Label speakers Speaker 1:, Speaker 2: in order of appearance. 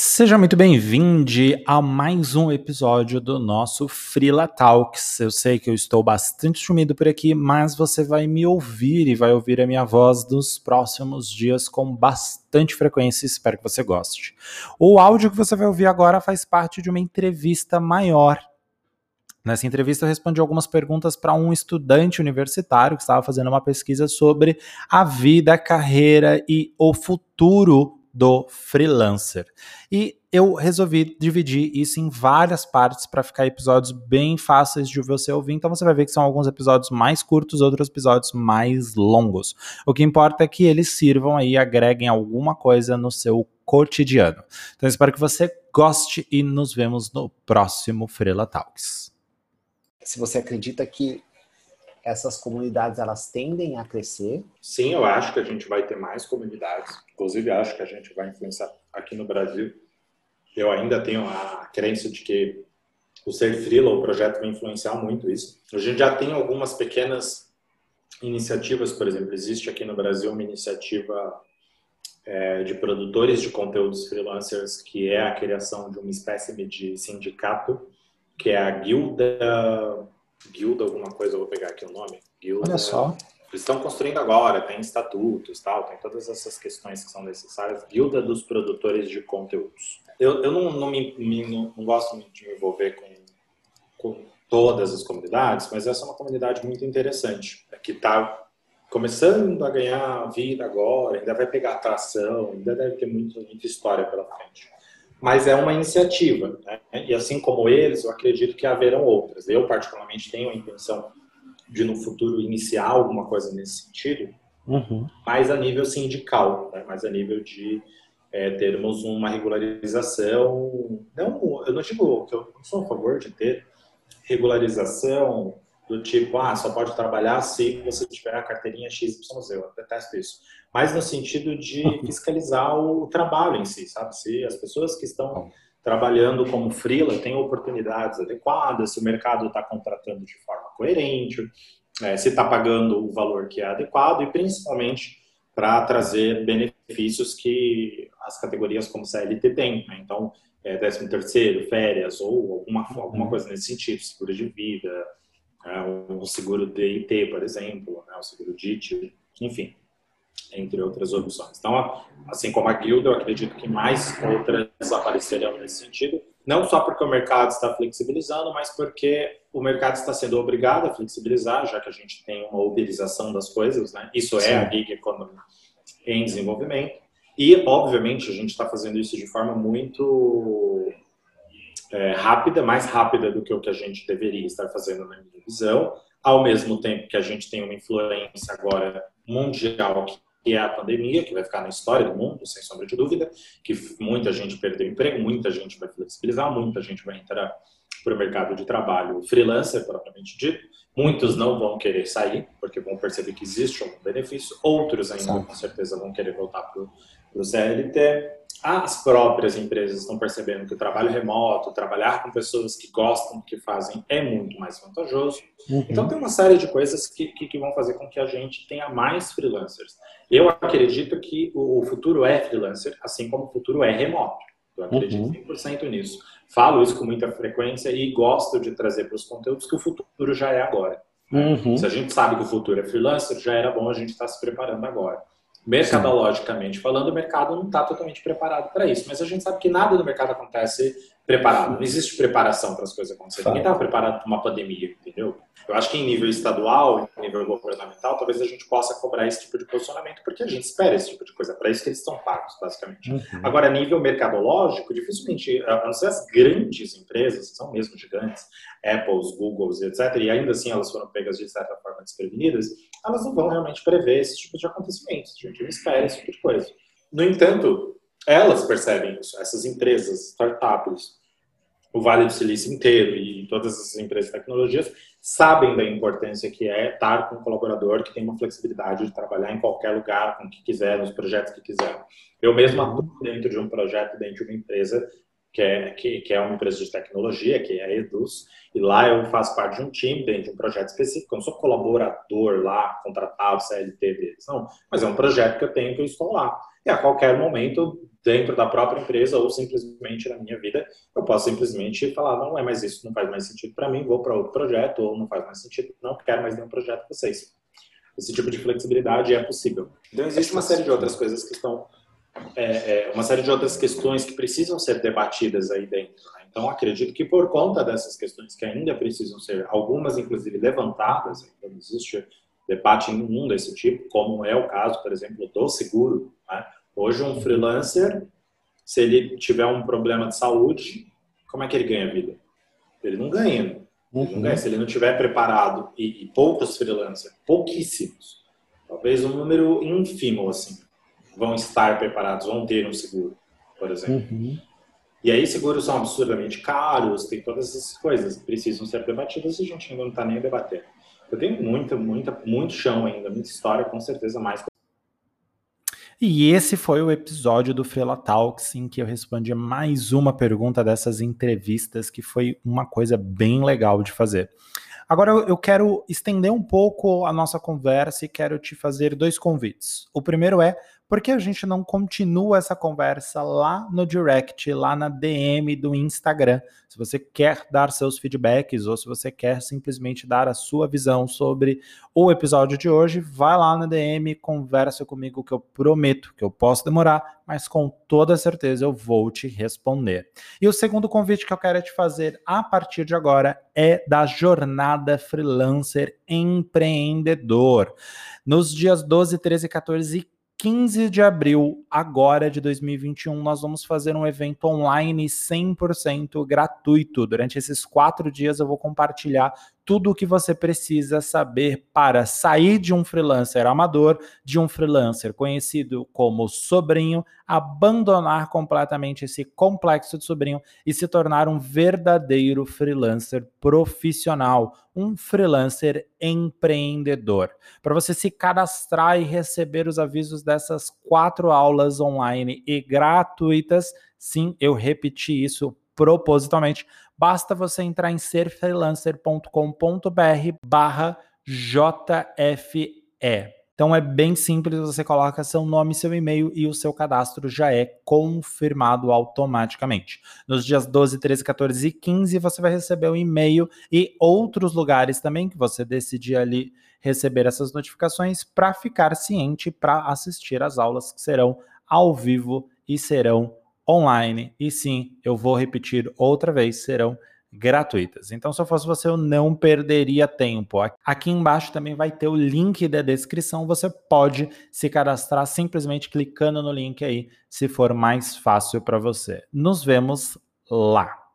Speaker 1: Seja muito bem-vindo a mais um episódio do nosso Freela Talks. Eu sei que eu estou bastante sumido por aqui, mas você vai me ouvir e vai ouvir a minha voz nos próximos dias com bastante frequência. Espero que você goste. O áudio que você vai ouvir agora faz parte de uma entrevista maior. Nessa entrevista eu respondi algumas perguntas para um estudante universitário que estava fazendo uma pesquisa sobre a vida, a carreira e o futuro do freelancer. E eu resolvi dividir isso em várias partes para ficar episódios bem fáceis de você ouvir. Então você vai ver que são alguns episódios mais curtos, outros episódios mais longos. O que importa é que eles sirvam aí, agreguem alguma coisa no seu cotidiano. Então espero que você goste e nos vemos no próximo Freela Talks.
Speaker 2: Se você acredita que essas comunidades elas tendem a crescer?
Speaker 3: Sim, eu acho que a gente vai ter mais comunidades. Inclusive, acho que a gente vai influenciar aqui no Brasil. Eu ainda tenho a crença de que o ser freela, o projeto vai influenciar muito isso. A gente já tem algumas pequenas iniciativas, por exemplo, existe aqui no Brasil uma iniciativa é, de produtores de conteúdos freelancers que é a criação de uma espécie de sindicato, que é a Guilda Guilda alguma coisa, vou pegar aqui o nome.
Speaker 2: Guilda, Olha só.
Speaker 3: Eles estão construindo agora, tem estatutos, tal, tem todas essas questões que são necessárias. Guilda dos produtores de conteúdos. Eu, eu não, não, me, me não, não, gosto de me envolver com, com todas as comunidades, mas essa é uma comunidade muito interessante, que está começando a ganhar vida agora, ainda vai pegar atração, ainda deve ter muito, muita história pela frente mas é uma iniciativa. Né? E assim como eles, eu acredito que haverão outras. Eu, particularmente, tenho a intenção de, no futuro, iniciar alguma coisa nesse sentido, uhum. mais a nível sindical, né? mais a nível de é, termos uma regularização. Não, eu não digo que eu não sou a favor de ter regularização do tipo, ah, só pode trabalhar se você tiver a carteirinha XYZ. Eu detesto isso. Mas no sentido de fiscalizar o trabalho em si, sabe? Se as pessoas que estão trabalhando como freela têm oportunidades adequadas, se o mercado está contratando de forma coerente, é, se está pagando o valor que é adequado e principalmente para trazer benefícios que as categorias como CLT têm. Né? Então, é, 13 terceiro, férias ou alguma, alguma uhum. coisa nesse sentido, seguro de vida, é, o seguro DIT, por exemplo, né, o seguro DIT, enfim, entre outras opções. Então, assim como a guilda, eu acredito que mais outras aparecerão nesse sentido, não só porque o mercado está flexibilizando, mas porque o mercado está sendo obrigado a flexibilizar, já que a gente tem uma uberização das coisas, né? Isso Sim. é a gig economy em desenvolvimento. E, obviamente, a gente está fazendo isso de forma muito é, rápida, mais rápida do que o que a gente deveria estar fazendo na minha visão, ao mesmo tempo que a gente tem uma influência agora mundial que é a pandemia, que vai ficar na história do mundo, sem sombra de dúvida, que muita gente perdeu emprego, muita gente vai flexibilizar, muita gente vai entrar para o mercado de trabalho freelancer, propriamente dito. Muitos não vão querer sair, porque vão perceber que existe algum benefício. Outros ainda, com certeza, vão querer voltar para o CLT as próprias empresas estão percebendo que o trabalho remoto, trabalhar com pessoas que gostam do que fazem é muito mais vantajoso. Uhum. Então, tem uma série de coisas que, que, que, vão fazer com que a gente tenha mais freelancers. Eu acredito que o futuro é freelancer, assim como o futuro é remoto. Eu acredito uhum. 100% nisso. Falo isso com muita frequência e gosto de trazer para os conteúdos que o futuro já é agora. Uhum. Se a gente sabe que o futuro é freelancer, já era bom a gente estar tá se preparando agora. Mercadologicamente falando, o mercado não está totalmente preparado para isso. Mas a gente sabe que nada no mercado acontece preparado. Não existe preparação para as coisas acontecerem. Ninguém estava preparado para uma pandemia, entendeu? Eu acho que em nível estadual, em nível governamental, talvez a gente possa cobrar esse tipo de posicionamento, porque a gente espera esse tipo de coisa. Para isso que eles estão pagos, basicamente. Uhum. Agora, a nível mercadológico, dificilmente, a não ser as grandes empresas, que são mesmo gigantes, Apples, Googles, etc., e ainda assim elas foram pegas de certa forma desprevenidas, elas não vão realmente prever esse tipo de acontecimentos. A gente não espera esse tipo de coisa. No entanto, elas percebem isso, essas empresas, startups, o Vale do Silício inteiro e todas essas empresas de tecnologias sabem da importância que é estar com um colaborador que tem uma flexibilidade de trabalhar em qualquer lugar, com o que quiser, nos projetos que quiser. Eu mesmo atuo dentro de um projeto, dentro de uma empresa que é, que, que é uma empresa de tecnologia, que é a Eduz, e lá eu faço parte de um time, dentro de um projeto específico. Eu não sou colaborador lá, contratado, CLT deles, não. Mas é um projeto que eu tenho que eu estou lá. E a qualquer momento dentro da própria empresa ou simplesmente na minha vida, eu posso simplesmente falar, não é mais isso, não faz mais sentido para mim, vou para outro projeto, ou não faz mais sentido, não quero mais nenhum projeto com vocês. Esse tipo de flexibilidade é possível. Então, existe uma série de outras coisas que estão, é, é, uma série de outras questões que precisam ser debatidas aí dentro. Né? Então, acredito que por conta dessas questões que ainda precisam ser, algumas inclusive levantadas, então existe debate nenhum desse tipo, como é o caso, por exemplo, do seguro, né? Hoje, um freelancer, se ele tiver um problema de saúde, como é que ele ganha vida? Ele não ganha. Ele não uhum. ganha. Se ele não tiver preparado, e, e, poucos freelancers, pouquíssimos, talvez um número ínfimo, assim, vão estar preparados, vão ter um seguro, por exemplo. Uhum. E aí, seguros são absurdamente caros, tem todas essas coisas que precisam ser debatidas e a gente ainda não está nem debatendo. Eu tenho muita, muita, muito chão ainda, muita história, com certeza mais
Speaker 1: e esse foi o episódio do Frela Talks em que eu respondi mais uma pergunta dessas entrevistas, que foi uma coisa bem legal de fazer. Agora eu quero estender um pouco a nossa conversa e quero te fazer dois convites. O primeiro é por que a gente não continua essa conversa lá no direct, lá na DM do Instagram? Se você quer dar seus feedbacks ou se você quer simplesmente dar a sua visão sobre o episódio de hoje, vai lá na DM, conversa comigo que eu prometo que eu posso demorar, mas com toda certeza eu vou te responder. E o segundo convite que eu quero te fazer a partir de agora é da jornada freelancer empreendedor. Nos dias 12, 13, 14 e 15 de abril, agora de 2021, nós vamos fazer um evento online 100% gratuito. Durante esses quatro dias, eu vou compartilhar tudo o que você precisa saber para sair de um freelancer amador, de um freelancer conhecido como sobrinho, abandonar completamente esse complexo de sobrinho e se tornar um verdadeiro freelancer profissional, um freelancer empreendedor. Para você se cadastrar e receber os avisos dessas quatro aulas online e gratuitas, sim, eu repeti isso propositalmente, basta você entrar em serfreelancer.com.br barra JFE. Então é bem simples, você coloca seu nome, seu e-mail e o seu cadastro já é confirmado automaticamente. Nos dias 12, 13, 14 e 15 você vai receber o um e-mail e outros lugares também que você decidir ali receber essas notificações para ficar ciente para assistir às aulas que serão ao vivo e serão online. E sim, eu vou repetir outra vez, serão gratuitas. Então, se eu fosse você, eu não perderia tempo. Aqui embaixo também vai ter o link da descrição. Você pode se cadastrar simplesmente clicando no link aí, se for mais fácil para você. Nos vemos lá.